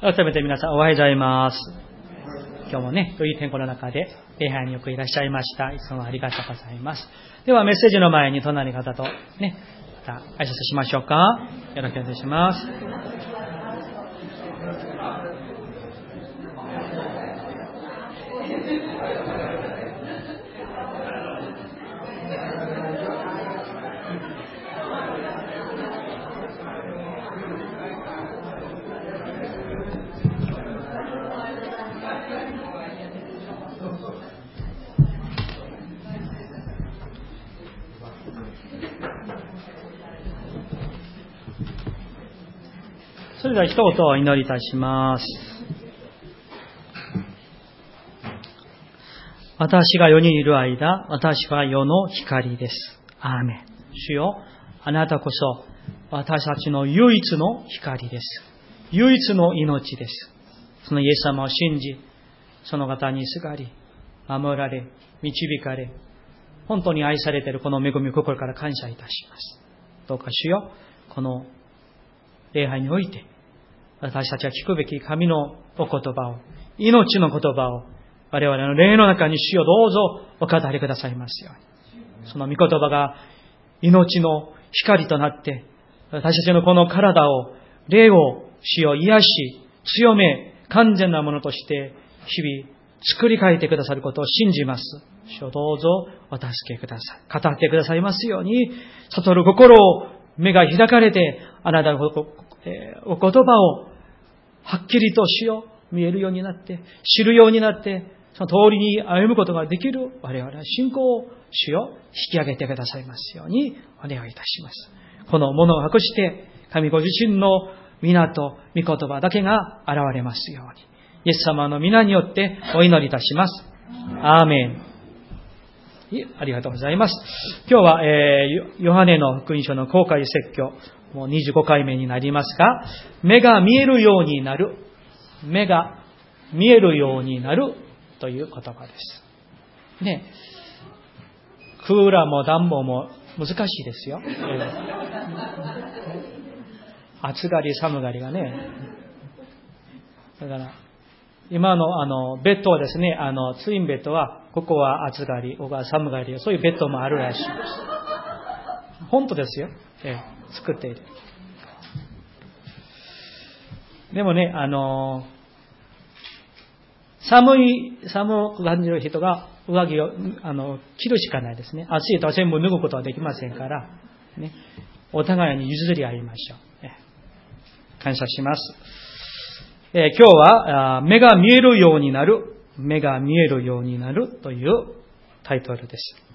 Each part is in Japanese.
改めて皆さんおはようございます。今日もね、良い天候の中で礼拝によくいらっしゃいました。いつもありがとうございます。ではメッセージの前に隣の方とね、また挨拶しましょうか。よろしくお願いします。れでは一言お祈りいたします。私が世にいる間、私は世の光です。アーメン。主よ、あなたこそ私たちの唯一の光です。唯一の命です。そのイエス様を信じ、その方にすがり、守られ、導かれ、本当に愛されているこの恵みを心から感謝いたします。どうか主よ、この礼拝において、私たちは聞くべき神のお言葉を、命の言葉を、我々の霊の中に主をどうぞお語りくださいますように。その御言葉が命の光となって、私たちのこの体を、霊を主を癒し、強め、完全なものとして、日々作り変えてくださることを信じます。主をどうぞお助けください。語ってくださいますように、悟る心を目が開かれて、あなたのお言葉をはっきりとしよう、見えるようになって、知るようになって、その通りに歩むことができる我々は信仰を主よ引き上げてくださいますようにお願いいたします。このものを隠して、神ご自身の皆と御言葉だけが現れますように。イエス様の皆によってお祈りいたします。アーメン。ありがとうございます。今日は、えー、ヨハネの福音書の公開説教、もう25回目になりますが、目が見えるようになる。目が見えるようになるという言葉です。ね。クーラーも暖房も難しいですよ。暑がり寒がりがね。だから、今のあの、ベッドはですね、あの、ツインベッドは、ここは暑がり、ここは寒がり、そういうベッドもあるらしいです。本当ですよ。え、作っている。でもね、あの寒い、寒く感じる人が上着をあの着るしかないですね。暑いと全部脱ぐことはできませんから、ね、お互いに譲り合いましょう。ね、感謝します。え、今日は目が見えるようになる、目が見えるようになるというタイトルです。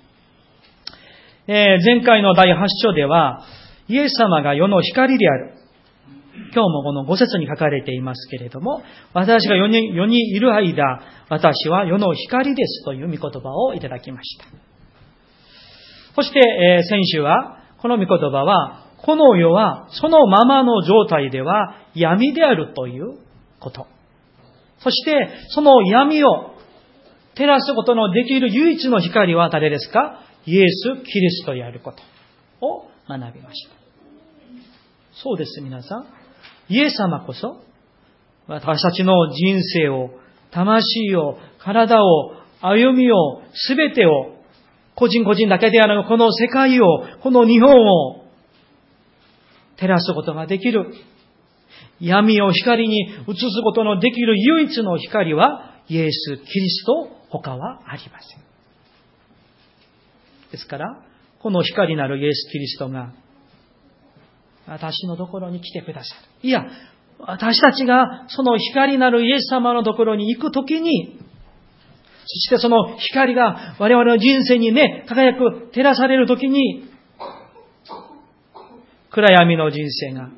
えー、前回の第8章では、イエス様が世の光である。今日もこの5節に書かれていますけれども、私が世に世にいる間、私は世の光ですという御言葉をいただきました。そして、えー、先週は、この御言葉は、この世はそのままの状態では闇であるということ。そして、その闇を照らすことのできる唯一の光は誰ですか？イエス・キリストであることを学びました。そうです、皆さん。イエス様こそ、私たちの人生を、魂を、体を、歩みを、すべてを、個人個人だけではなく、この世界を、この日本を、照らすことができる。闇を光に移すことのできる唯一の光は、イエス・キリスト他はありません。ですから、この光なるイエス・キリストが、私のところに来てくださる。いや、私たちがその光なるイエス様のところに行くときに、そしてその光が我々の人生にね、輝く、照らされるときに、暗闇の人生が、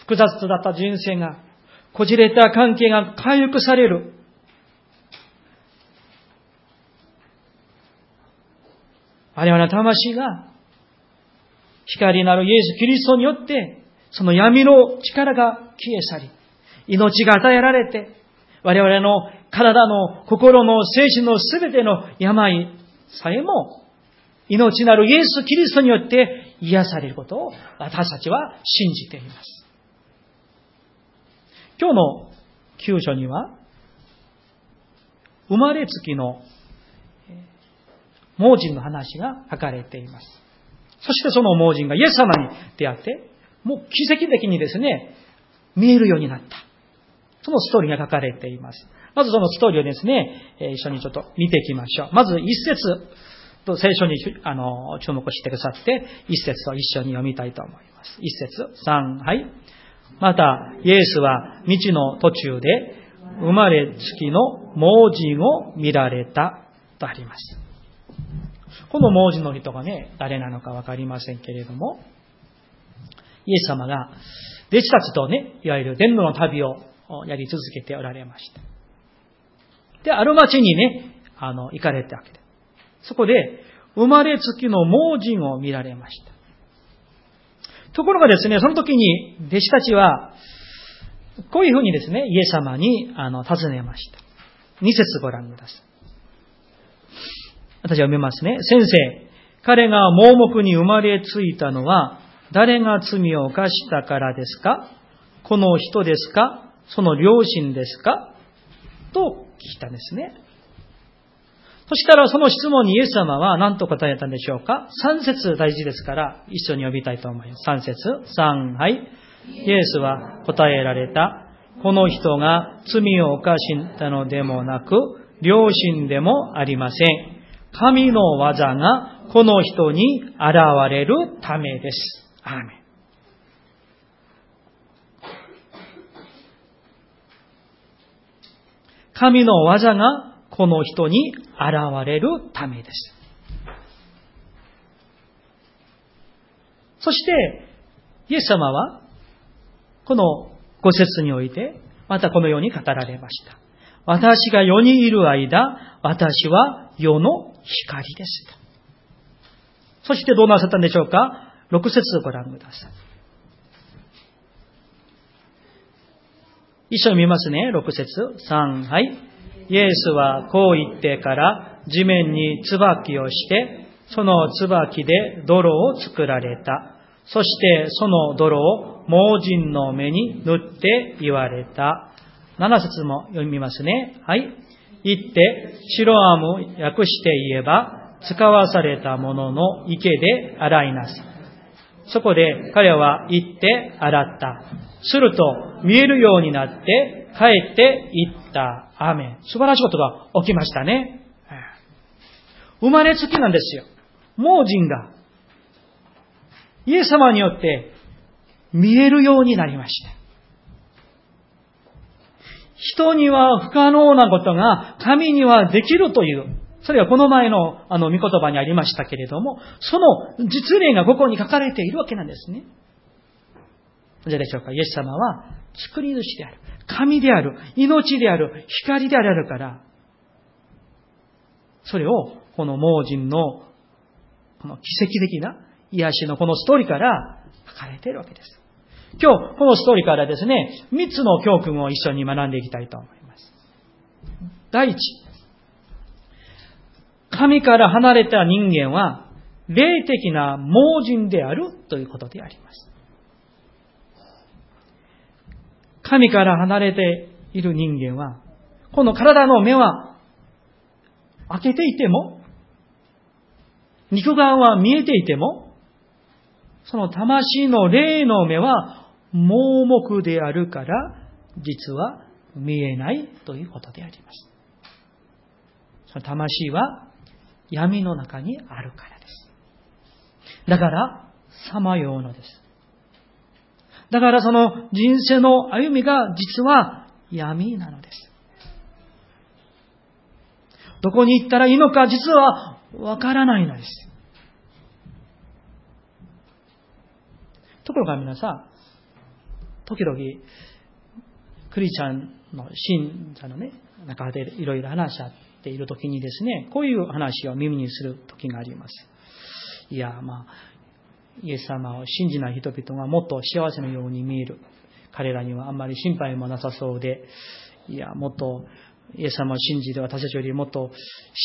複雑だった人生が、こじれた関係が回復される。我々の魂が、光なるイエス・キリストによって、その闇の力が消え去り、命が与えられて、我々の体の心の精神のすべての病さえも、命なるイエス・キリストによって癒されることを私たちは信じています。今日の旧書には、生まれつきの盲人の話が書かれています。そしてその盲人がイエス様に出会って、もう奇跡的にですね、見えるようになった。そのストーリーが書かれています。まずそのストーリーをですね、一緒にちょっと見ていきましょう。まず一節と聖書に注目してくださって、一節を一緒に読みたいと思います。一節、三、はい。また、イエスは道の途中で生まれつきの盲人を見られたとあります。この盲人の人がね、誰なのかわかりませんけれども、イエス様が弟子たちとね、いわゆる伝道の旅をやり続けておられました。で、ある町にね、あの、行かれたわけで。そこで、生まれつきの盲人を見られました。ところがですね、その時に弟子たちは、こういうふうにですね、イエス様に、あの、尋ねました。二節ご覧ください。私は読みますね。先生、彼が盲目に生まれついたのは、誰が罪を犯したからですか？この人ですか？その両親ですか？と聞いたんですね。そしたらその質問にイエス様は何と答えたんでしょうか ?3 節大事ですから一緒に呼びたいと思います。3節3、はい。イエスは答えられた。この人が罪を犯したのでもなく、良心でもありません。神の技がこの人に現れるためです。アーメン。神の技がこの人に現れるためです。そして、イエス様は、このご説において、またこのように語られました。私が世にいる間、私は世の光です。そしてどうなさったんでしょうか ?6 節ご覧ください。一緒に見ますね。6節3、はい。イエスはこう言ってから地面に椿をして、その椿で泥を作られた。そしてその泥を盲人の目に塗って言われた。7節も読みますね。はい。言って、白アム訳して言えば、使わされたものの池で洗いなさい。そこで彼は行って洗った。すると見えるようになって帰って行った。アーメン。素晴らしいことが起きましたね。生まれつきなんですよ。盲人が。イエス様によって見えるようになりました。人には不可能なことが神にはできるという、それはこの前のあの御言葉にありましたけれども、その実例がここに書かれているわけなんですね。なぜでしょうか？イエス様は作り主である。神である。命である。光であるから、それをこの盲人のこの奇跡的な癒しのこのストーリーから書かれているわけです。今日、このストーリーからですね、三つの教訓を一緒に学んでいきたいと思います。第一、神から離れた人間は、霊的な盲人であるということであります。神から離れている人間は、この体の目は開けていても、肉眼は見えていても、その魂の霊の目は盲目であるから、実は見えないということであります。その魂は闇の中にあるからです。だから、さまようのです。だからその人生の歩みが実は闇なのです。どこに行ったらいいのか実はわからないのです。ところが皆さん、時々、クリスチャンの信者のね、中でいろいろ話し合っている時にですね、こういう話を耳にする時があります。いや、まあ、イエス様を信じない人々がもっと幸せのように見える。彼らにはあんまり心配もなさそうで、いや、もっとイエス様を信じて私たちよりもっと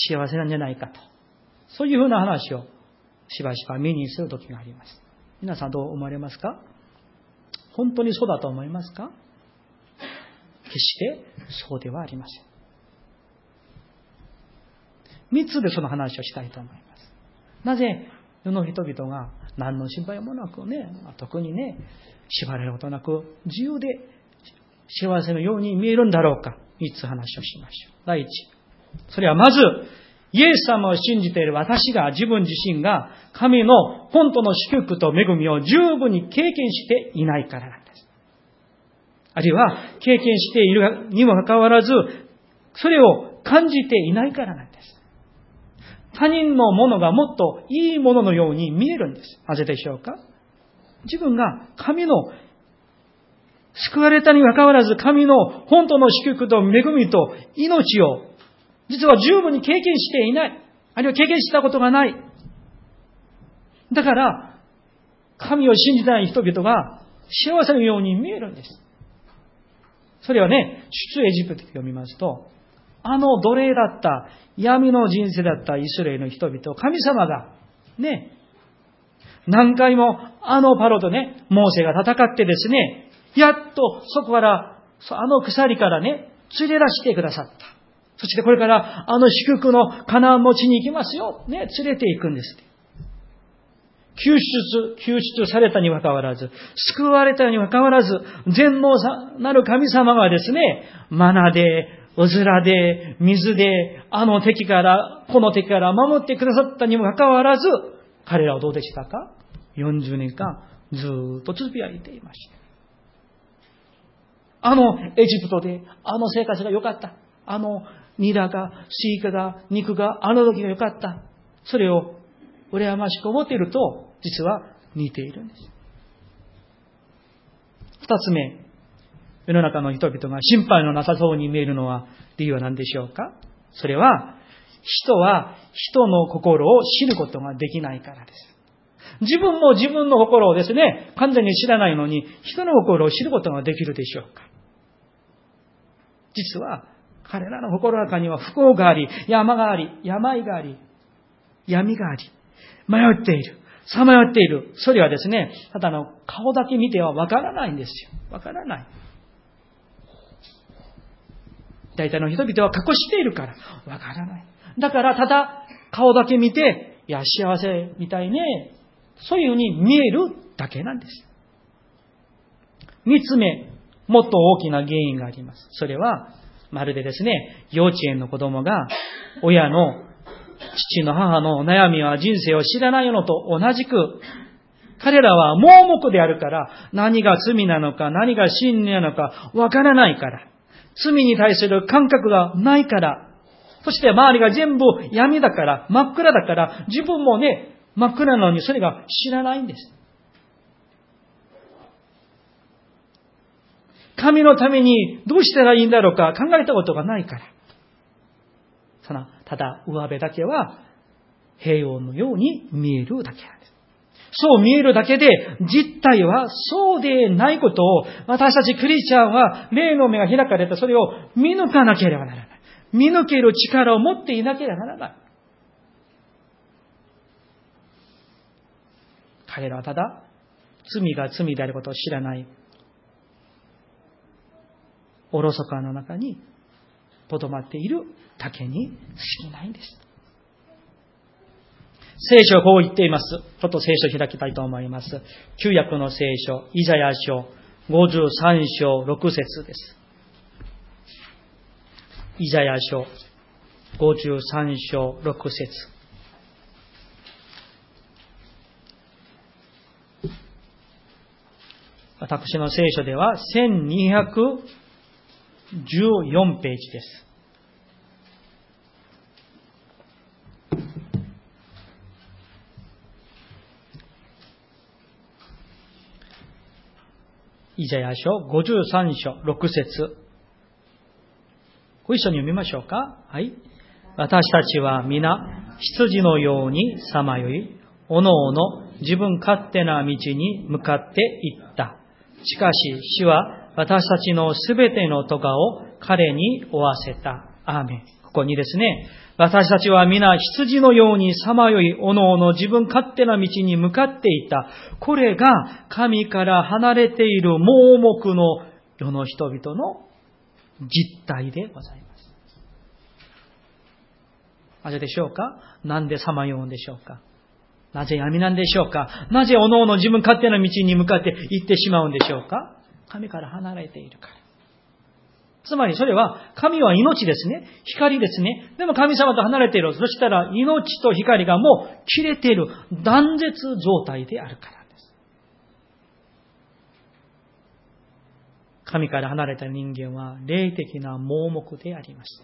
幸せなんじゃないかと。そういうふうな話をしばしば目にする時があります。皆さんどう思われますか？本当にそうだと思いますか？決してそうではありません。三つでその話をしたいと思います。なぜ世の人々が何の心配もなくね、特にね、縛られることなく自由で幸せのように見えるんだろうか。三つ話をしましょう。第一。それはまず、イエス様を信じている私が、自分自身が、神の本当の祝福と恵みを十分に経験していないからなんです。あるいは、経験しているにもかかわらず、それを感じていないからなんです。他人のものがもっといいもののように見えるんです。なぜでしょうか？自分が神の救われたにかかわらず神の本当の祝福と恵みと命を実は十分に経験していない。あるいは経験したことがない。だから、神を信じたい人々が幸せのように見えるんです。それはね、出エジプトで読みますと、あの奴隷だった、闇の人生だったイスラエルの人々、神様が、ね、何回もあのパロとね、モーセが戦ってですね、やっとそこから、あの鎖からね、連れ出してくださった。そしてこれからあの祝福のカナンの地に行きますよ。ね、連れて行くんです。救出、救出されたにもかかわらず、救われたにもかかわらず、全能なる神様がですね、マナで、うずらで、水で、あの敵から、この敵から守ってくださったにもかかわらず、彼らはどうでしたか ?40 年間ずっとつぶやいていました。あのエジプトで、あの生活が良かった。あのニラが、スイカが、肉が、あの時が良かった。それを羨ましく思っていると、実は似ているんです。二つ目、世の中の人々が心配のなさそうに見えるのは理由は何でしょうか？それは、人は人の心を知ることができないからです。自分も自分の心をですね、完全に知らないのに、人の心を知ることができるでしょうか？実は、彼らの心の中には不幸があり、山があり、病があり、闇があり、迷っている。さまよっている。それはですね、ただの顔だけ見てはわからないんですよ。わからない。大体の人々は隠しているから、わからない。だから、ただ顔だけ見て、いや、幸せみたいね。そういうふうに見えるだけなんです。三つ目、もっと大きな原因があります。それは、まるでですね、幼稚園の子供が親の父の母の悩みは人生を知らないのと同じく、彼らは盲目であるから、何が罪なのか、何が真理なのか、わからないから。罪に対する感覚がないから。そして周りが全部闇だから、真っ暗だから、自分もね、真っ暗なのにそれが知らないんです。神のためにどうしたらいいんだろうか考えたことがないから。その、ただ上辺だけは平穏のように見えるだけなんです。そう見えるだけで、実態はそうでないことを、私たちクリスチャンは、霊の目が開かれたそれを見抜かなければならない。見抜ける力を持っていなければならない。彼らはただ、罪が罪であることを知らない。おろそかの中にとどまっているだけに過ぎないんです。聖書はこう言っています。ちょっと聖書を開きたいと思います。旧約の聖書、イザヤ書、53章6節です。イザヤ書、53章6節私の聖書では1200 14ページです。イザヤ書53章6節ご一緒に読みましょうか。はい。私たちは皆羊のようにさまよい、おのおの自分勝手な道に向かっていった。しかし死は私たちのすべての咎を彼に負わせた。アーメン。ここにですね、私たちは皆羊のようにさまよい、おのおの自分勝手な道に向かっていた。これが神から離れている盲目の世の人々の実態でございます。なぜでしょうか？なんでさまようんでしょうか？なぜ闇なんでしょうか？なぜおのおの自分勝手な道に向かって行ってしまうんでしょうか？神から離れているから。つまりそれは、神は命ですね。光ですね。でも神様と離れている。そしたら命と光がもう切れている断絶状態であるからです。神から離れた人間は霊的な盲目であります。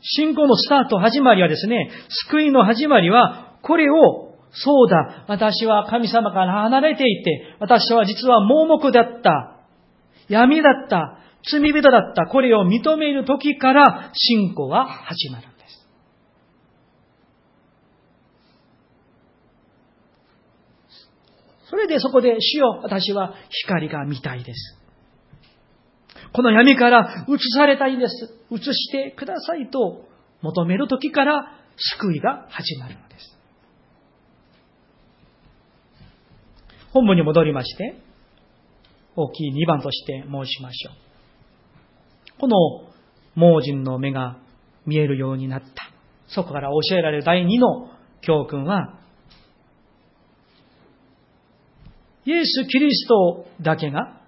信仰のスタート、始まりはですね、救いの始まりは、これを、そうだ、私は神様から離れていて、私は実は盲目だった、闇だった、罪人だった、これを認める時から信仰は始まるんです。それでそこで主よ、私は光が見たいです。この闇から移されたいんです。移してくださいと求める時から救いが始まるのです。本文に戻りまして、大きい2番として申しましょう。この盲人の目が見えるようになった。そこから教えられる第2の教訓は、イエス・キリストだけが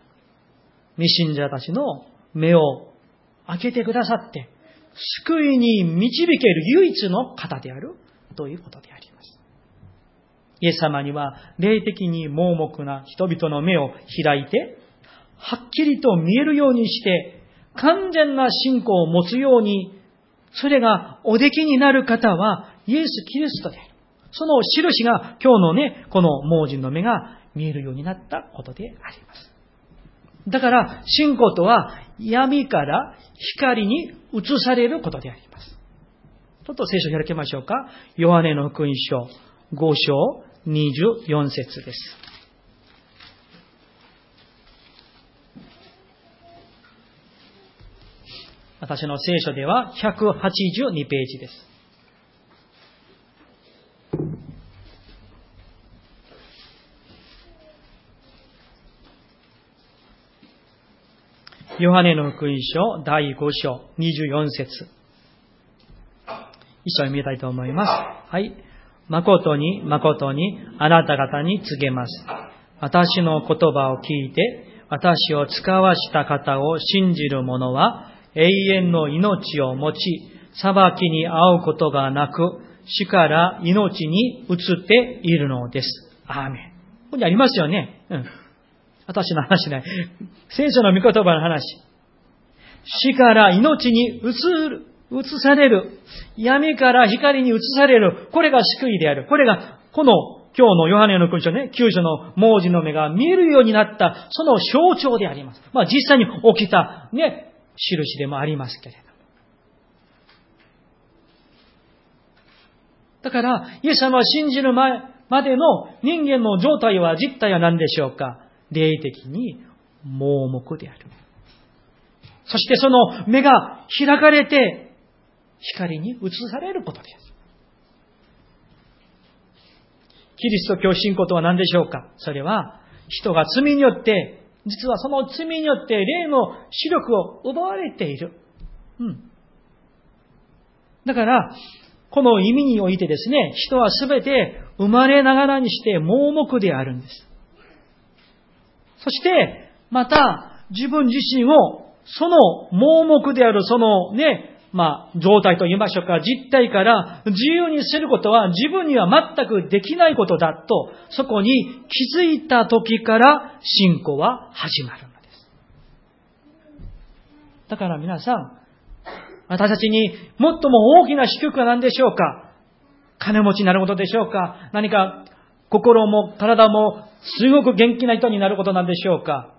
未信者たちの目を開けてくださって、救いに導ける唯一の方であるということであります。イエス様には霊的に盲目な人々の目を開いて、はっきりと見えるようにして、完全な信仰を持つように、それがおできになる方はイエス・キリストである。その印が今日のね、この盲人の目が見えるようになったことであります。だから、信仰とは闇から光に移されることであります。ちょっと聖書を開けましょうか。ヨハネの福音書5章24節です。私の聖書では182ページです。ヨハネの福音書第5章24節一緒に見たいと思います。はい。誠に誠にあなた方に告げます。私の言葉を聞いて、私を使わした方を信じる者は永遠の命を持ち、裁きに遭うことがなく、死から命に移っているのです。アーメン。ここにありますよね。うん。私の話ない。聖書の御言葉の話。死から命に移る、移される。闇から光に移される。これが救いである。これが、この今日のヨハネの勲章ね、九章の文字の目が見えるようになった、その象徴であります。まあ実際に起きた、ね、印でもありますけれど。だから、イエス様を信じる前までの人間の状態は実態は何でしょうか霊的に盲目である。そしてその目が開かれて光に映されることです。キリスト教信仰とは何でしょうか？それは人が罪によって、実はその罪によって霊の視力を奪われている。うん。だから、この意味においてですね、人はすべて生まれながらにして盲目であるんです。そして、また、自分自身を、その盲目であるそのね、まあ、状態と言いましょうか、実態から自由にすることは自分には全くできないことだと、そこに気づいた時から信仰は始まるのです。だから皆さん、私たちに最も大きな祝福は何でしょうか？金持ちになることでしょうか？何か心も体もすごく元気な人になることなんでしょうか？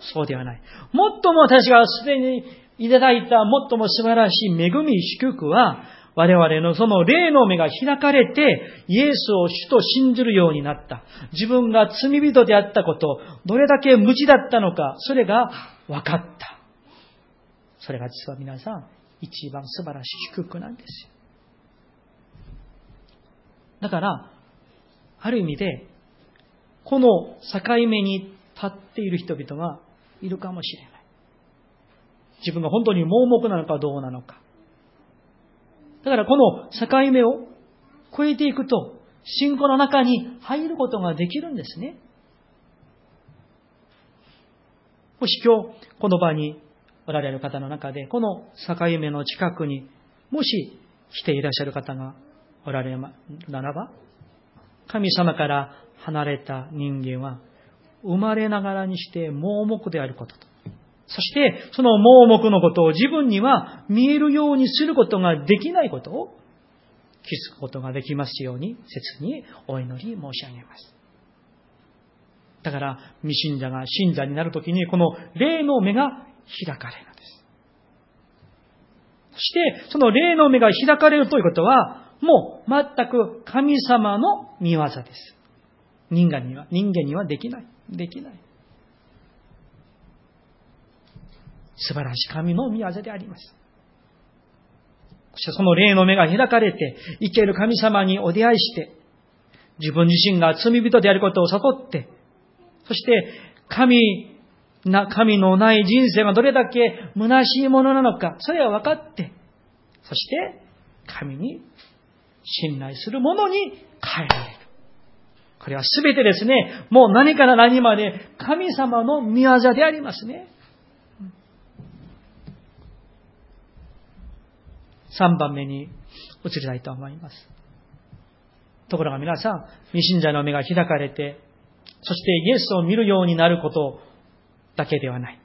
そうではない。最も私がすでにいただいた最も素晴らしい恵み、祝福は、我々のその霊の目が開かれて、イエスを主と信じるようになった。自分が罪人であったこと、どれだけ無知だったのか、それが分かった。それが実は皆さん、一番素晴らしい祝福なんですよ。だから、ある意味で、この境目に立っている人々はいるかもしれない。自分が本当に盲目なのかどうなのか。だからこの境目を超えていくと、信仰の中に入ることができるんですね。もし今日、この場におられる方の中で、この境目の近くに、もし来ていらっしゃる方がおられるならば、神様から離れた人間は、生まれながらにして盲目であることと。そして、その盲目のことを自分には見えるようにすることができないことを気づくことができますように、切にお祈り申し上げます。だから、未信者が信者になるときに、この霊の目が開かれるのです。そして、その霊の目が開かれるということは、もう全く神様の見業です。人間には、人間にはできない。できない。素晴らしい神の見業であります。そしてその霊の目が開かれて、生ける神様にお出会いして、自分自身が罪人であることを悟って、そして神な、神のない人生がどれだけ虚しいものなのか、それは分かって、そして神に信頼するものに変えられる。これはすべてですね、もう何から何まで神様の御業でありますね。3番目に移りたいと思います。ところが皆さん、未信者の目が開かれて、そしてイエスを見るようになることだけではない。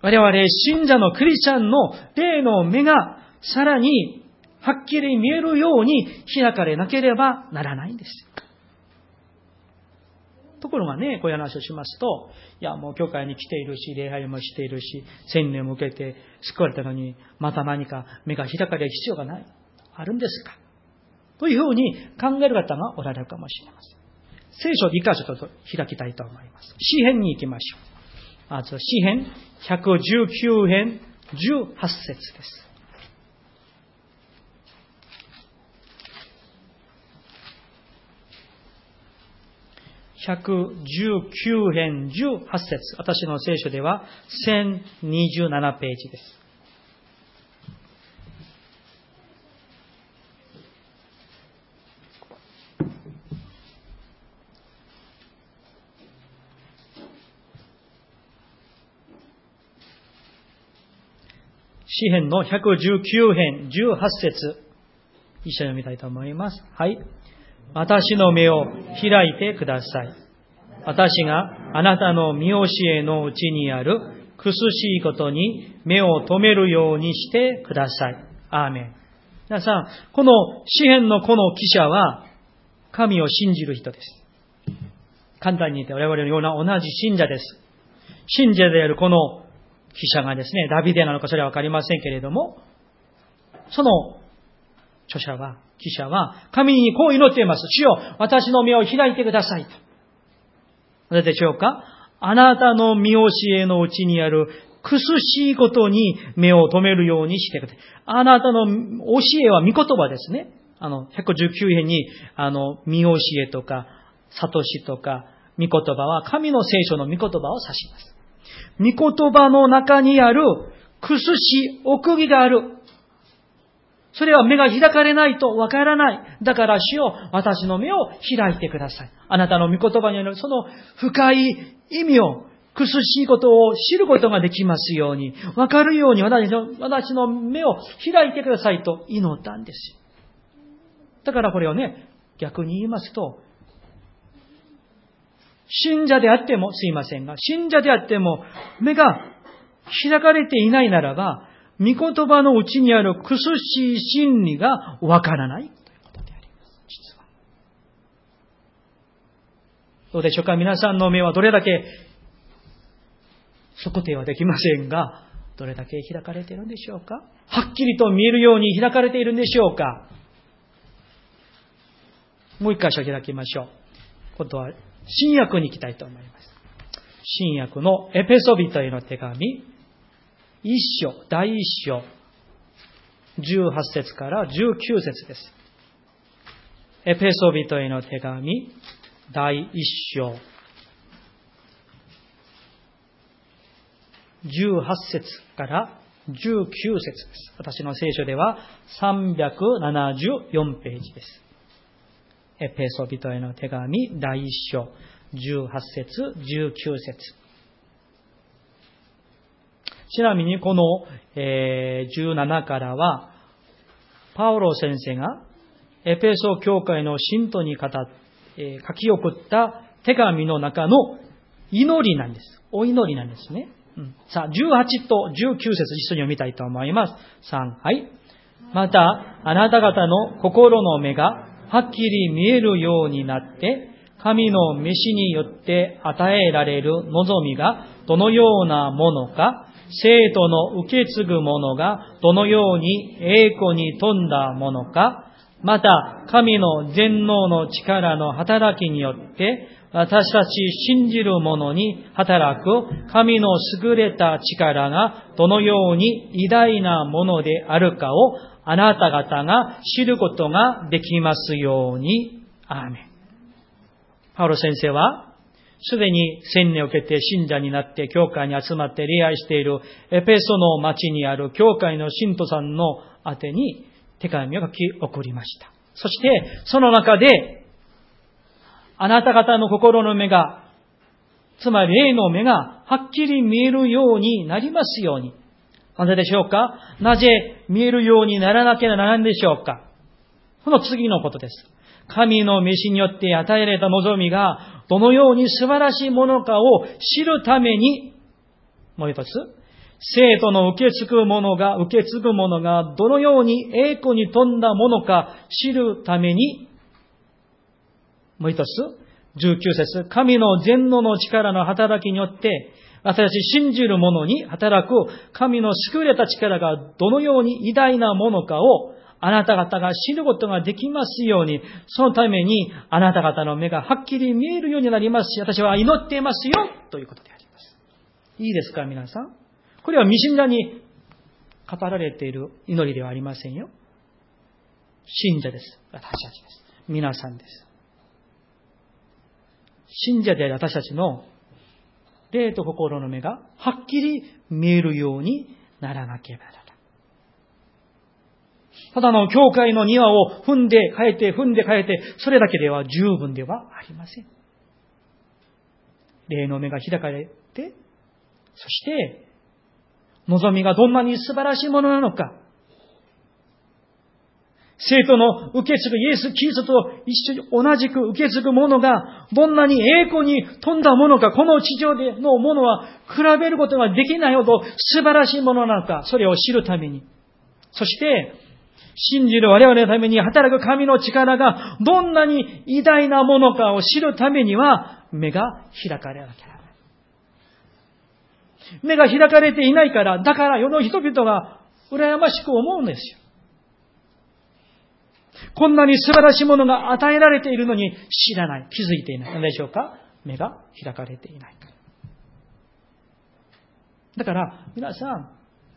我々信者のクリスチャンの霊の目がさらにはっきり見えるように開かれなければならないんです。ところがね、こういう話をしますと、いや、もう教会に来ているし、礼拝もしているし、千年を受けて救われたのに、また何か目が開かれる必要がない。あるんですか？というふうに考える方がおられるかもしれません。聖書理科書と開きたいと思います。詩編に行きましょう。まず、詩編119編18節です。119編18節私の聖書では1027ページです。詩編の119編18節一緒に読みたいと思います。はい。私の目を開いてください。私があなたの見教えのうちにある苦しいことに目を留めるようにしてください。アーメン。皆さん、この詩篇のこの記者は神を信じる人です。簡単に言って我々のような同じ信者です。信者であるこの記者がですね、ダビデなのかそれはわかりませんけれども、その著者は記者は、神にこう祈っています。主よ、私の目を開いてくださいと。なぜでしょうかあなたの見教えのうちにある苦しいことに目を留めるようにしてください。あなたの教えは御言葉ですね。あの、119編に、あの、見教えとか、悟しとか、御言葉は神の聖書の御言葉を指します。御言葉の中にある苦し奥義がある。それは目が開かれないとわからない。だから主よ、私の目を開いてください。あなたの御言葉によるその深い意味を、苦しいことを知ることができますように、わかるように私の私の目を開いてくださいと祈ったんです。だからこれをね、逆に言いますと、信者であっても、すいませんが、信者であっても、目が開かれていないならば、御言葉のうちにある苦しい真理がわからないということであります。実は。どうでしょうか皆さんの目はどれだけ測定はできませんが、どれだけ開かれているんでしょうかはっきりと見えるように開かれているんでしょうかもう一箇所開きましょう。今度は新約に行きたいと思います。新約のエペソビトへの手紙、一章、第一章、18節から19節です。エペソビトへの手紙、第一章、18節から19節です。私の聖書では374ページです。エペソビトへの手紙第1章18節19節ちなみにこの、えー、17からはパウロ先生がエペソ教会の信徒に語っ、えー、書き送った手紙の中の祈りなんです。お祈りなんですね。うん、さあ、18と19節一緒に読みたいと思います。3、はい。また、あなた方の心の目がはっきり見えるようになって、神の召しによって与えられる望みがどのようなものか、生徒の受け継ぐものがどのように栄光に富んだものか、また神の全能の力の働きによって私たち信じる者に働く神の優れた力がどのように偉大なものであるかをあなた方が知ることができますように。アーメン。パウロ先生は、すでに洗礼を受けて信者になって教会に集まって礼拝しているエペソの町にある教会の信徒さんの宛に手紙を書き送りました。そして、その中で、あなた方の心の目が、つまり霊の目がはっきり見えるようになりますように。なぜでしょうか？なぜ見えるようにならなきゃならないんでしょうか？その次のことです。神の召しによって与えられた望みが、どのように素晴らしいものかを知るために、もう一つ、生徒の受け継ぐものが、受け継ぐものが、どのように栄光に富んだものか知るために、もう一つ、19節神の全能の力の働きによって、私たち信じる者に働く神の優れた力がどのように偉大なものかをあなた方が知ることができますように、そのためにあなた方の目がはっきり見えるようになりますし、私は祈っていますよということであります。いいですか、皆さん？これは未信者に語られている祈りではありませんよ。信者です。私たちです。皆さんです。信者である私たちの霊と心の目がはっきり見えるようにならなければならない。ただの教会の庭を踏んで変えて踏んで変えて、それだけでは十分ではありません。霊の目が開かれて、そして、望みがどんなに素晴らしいものなのか、生徒の受け継ぐイエス・キリストと一緒に同じく受け継ぐものが、どんなに栄光に富んだものか、この地上でのものは比べることができないほど素晴らしいものなのか、それを知るために。そして、信じる我々のために働く神の力がどんなに偉大なものかを知るためには、目が開かれなきゃならない。目が開かれていないから、だから世の人々が羨ましく思うんですよ。こんなに素晴らしいものが与えられているのに知らない、気づいていない。何でしょうか？目が開かれていないから。だから、皆さん、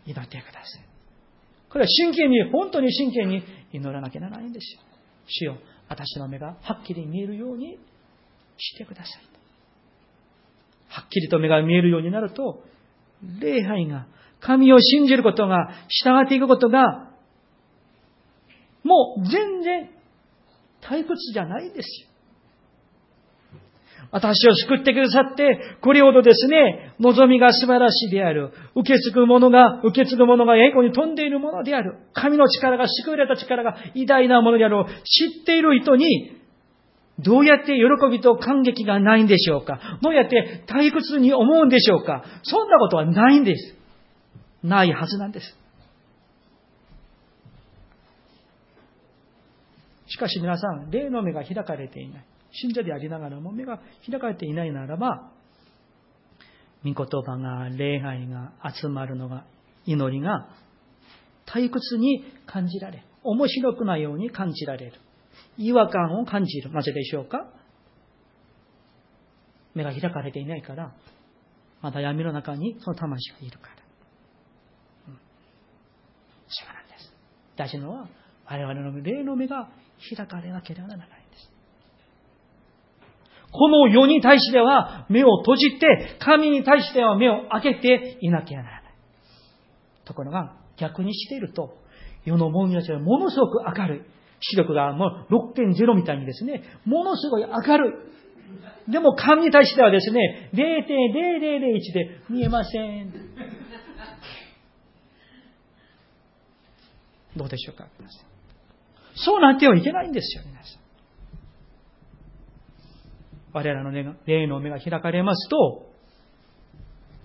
祈ってください。これは真剣に、本当に真剣に祈らなきゃならないんですよ。主よ、私の目がはっきり見えるようにしてください。はっきりと目が見えるようになると、礼拝が、神を信じることが、従っていくことがもう全然退屈じゃないんですよ。私を救ってくださって、これほどですね、望みが素晴らしいである。受け継ぐものが、受け継ぐものが栄光に飛んでいるものである。神の力が、救われた力が偉大なものである。知っている人に、どうやって喜びと感激がないんでしょうか？どうやって退屈に思うんでしょうか？そんなことはないんです。ないはずなんです。しかし皆さん、霊の目が開かれていない。信者でありながらも目が開かれていないならば、御言葉が、礼拝が集まるのが、祈りが退屈に感じられ、面白くないように感じられる。違和感を感じる。なぜでしょうか目が開かれていないから、まだ闇の中にその魂がいるから。うん、そうなんです。大事なのは、我々の霊の目が開かれなければならないんです。この世に対しては目を閉じて、神に対しては目を開けていなきゃならない。ところが、逆にしていると、世の者たちはものすごく明るい。視力がもう6.0みたいにですね、ものすごい明るい。でも神に対してはですね、0.0001で見えません。どうでしょうかそうなってはいけないんですよ、皆さん。我らの霊の目が開かれますと、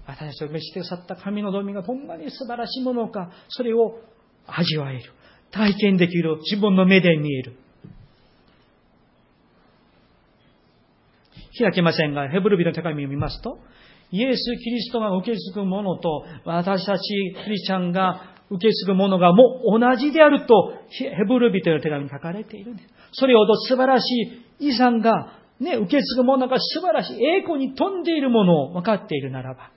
私たちを召してくださった神の道味がどんなに素晴らしいものか、それを味わえる。体験できる。自分の目で見える。開けませんが、ヘブル人の手紙を見ますと、イエス・キリストが受け継ぐものと、私たちクリスチャンが受け継ぐものがもう同じであると、ヘブル人の手紙に書かれているんです。それほど素晴らしい遺産が、ね、受け継ぐものが素晴らしい栄光に富んでいるものを分かっているならば、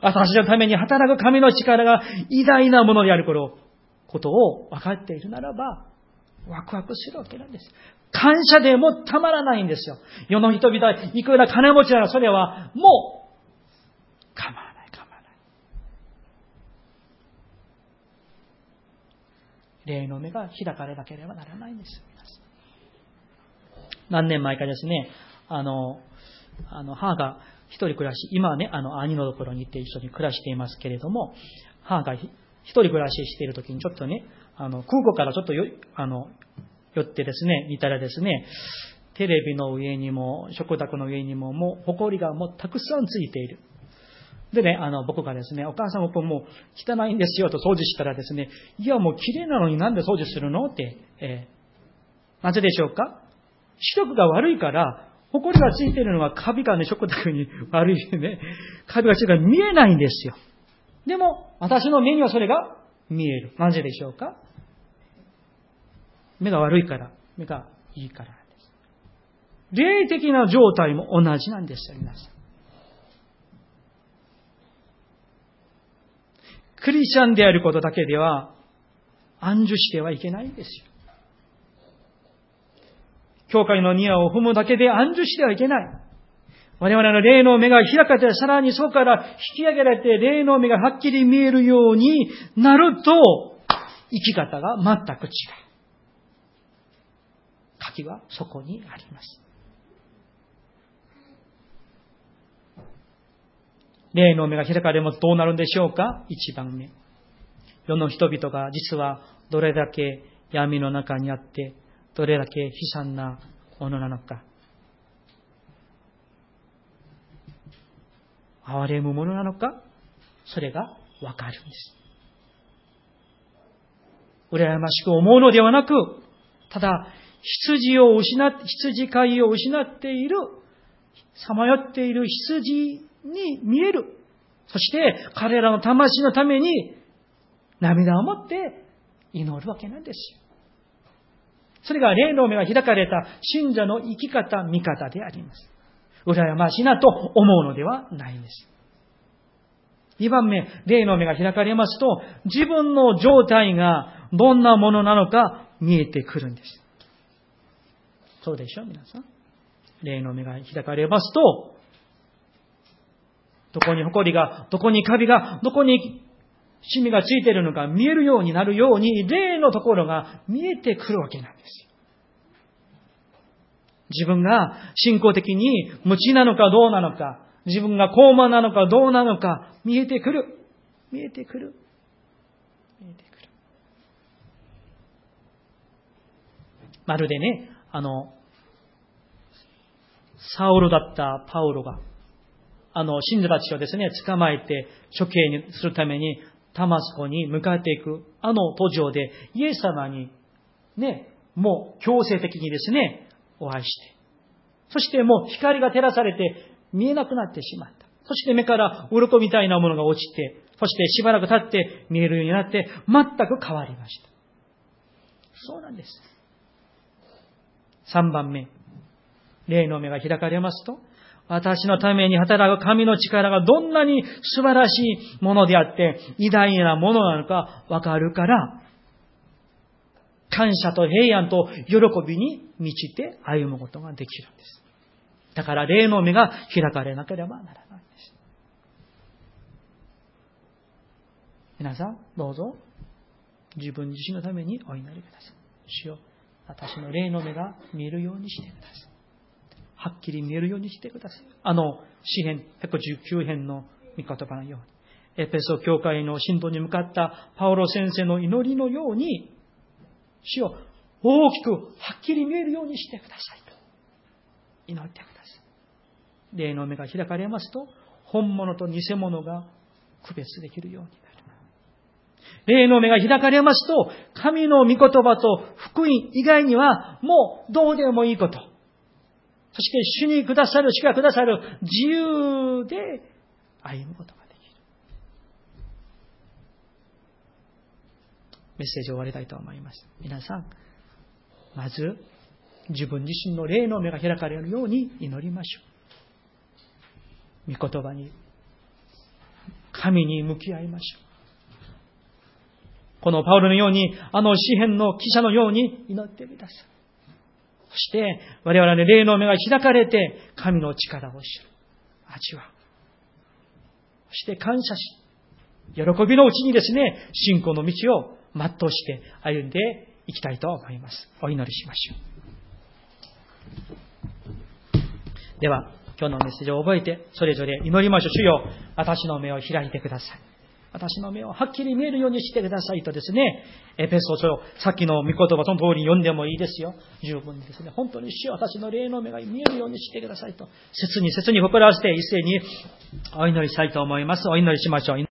私のために働く神の力が偉大なものであることを分かっているならば、ワクワクするわけなんです。感謝でもたまらないんですよ。世の人々はいくら金持ちならそれはもう構わない構わない。霊の目が開かれなければならないんです。何年前かですね、あの、あの、母が一人暮らし、今はね、あの、兄のところに行って一緒に暮らしていますけれども、母が一人暮らししている時にちょっとね、あの、空港からちょっとよ、あの、寄ってですね、見たらですね、テレビの上にも、食卓の上にも、もう、埃がもうたくさんついている。でね、あの、僕がですね、お母さん僕もう汚いんですよと掃除したらですね、いやもう綺麗なのになんで掃除するのって、えー、なぜでしょうか？視力が悪いから、埃がついているのはカビがね、食卓に 悪いね、カビがついてるから見えないんですよ。でも、私の目にはそれが見える。なぜでしょうか？目が悪いから、目がいいからです。霊的な状態も同じなんですよ、皆さん。クリスチャンであることだけでは安住してはいけないんですよ。教会の庭を踏むだけで安住してはいけない。我々の霊の目が開かれて、さらにそこから引き上げられて、霊の目がはっきり見えるようになると、生き方が全く違う。鍵はそこにあります。霊の目が開かれますどうなるんでしょうか？一番目。世の人々が実はどれだけ闇の中にあって、どれだけ悲惨なものなのか。哀れむものなのか、それがわかるんです。羨ましく思うのではなく、ただ、羊を失っ、羊飼いを失っている、さまよっている羊に見える。そして、彼らの魂のために、涙を持って祈るわけなんですよ。それが霊の目が開かれた信者の生き方、見方であります。羨ましいなと思うのではないんです。二番目、霊の目が開かれますと、自分の状態がどんなものなのか見えてくるんです。そうでしょ皆さん。霊の目が開かれますと、どこに埃が、どこにカビが、どこにシミがついているのか見えるようになるように、霊のところが見えてくるわけなんです。自分が信仰的に無知なのかどうなのか、自分が高慢なのかどうなのか、見えてくる。見えてくる。見えてくる。まるでね、あの、サウルだったパウロが、あの、信者たちをですね、捕まえて処刑にするためにタマスコに向かっていく、あの途上で、イエス様に、ね、もう強制的にですね、お会いして、そしてもう光が照らされて見えなくなってしまった。そして目から鱗みたいなものが落ちて、そしてしばらく経って見えるようになって、全く変わりました。そうなんです。3番目。霊の目が開かれますと、私のために働く神の力がどんなに素晴らしいものであって、偉大なものなのかわかるから、感謝と平安と喜びに満ちて歩むことができるんです。だから霊の目が開かれなければならないんです。皆さん、どうぞ、自分自身のためにお祈りください。主よ、私の霊の目が見えるようにしてください。はっきり見えるようにしてください。あの、詩編119編の御言葉のように、エペソ教会の信徒に向かったパオロ先生の祈りのように、主を大きくはっきり見えるようにしてくださいと祈ってください。霊の目が開かれますと、本物と偽物が区別できるようになる。霊の目が開かれますと、神の御言葉と福音以外にはもうどうでもいいこと。そして主にくださる、主がくださる自由で歩むことができる。メッセージを終わりたいと思います。皆さん、まず自分自身の霊の目が開かれるように祈りましょう。御言葉に、神に向き合いましょう。このパウロのように、あの詩篇の記者のように祈ってください。そして、我々の霊の目が開かれて、神の力を知る。味わう。そして感謝し、喜びのうちにですね、信仰の道を全うして歩んでいきたいと思います。お祈りしましょう。では、今日のメッセージを覚えて、それぞれ祈りましょう。主よ、私の目を開いてください。私の目をはっきり見えるようにしてくださいとですね、エペソ書、さっきの御言葉その通りに読んでもいいですよ。十分にですね、本当に主よ私の霊の目が見えるようにしてくださいと、切に切に誇らせて一斉にお祈りしたいと思います。お祈りしましょう。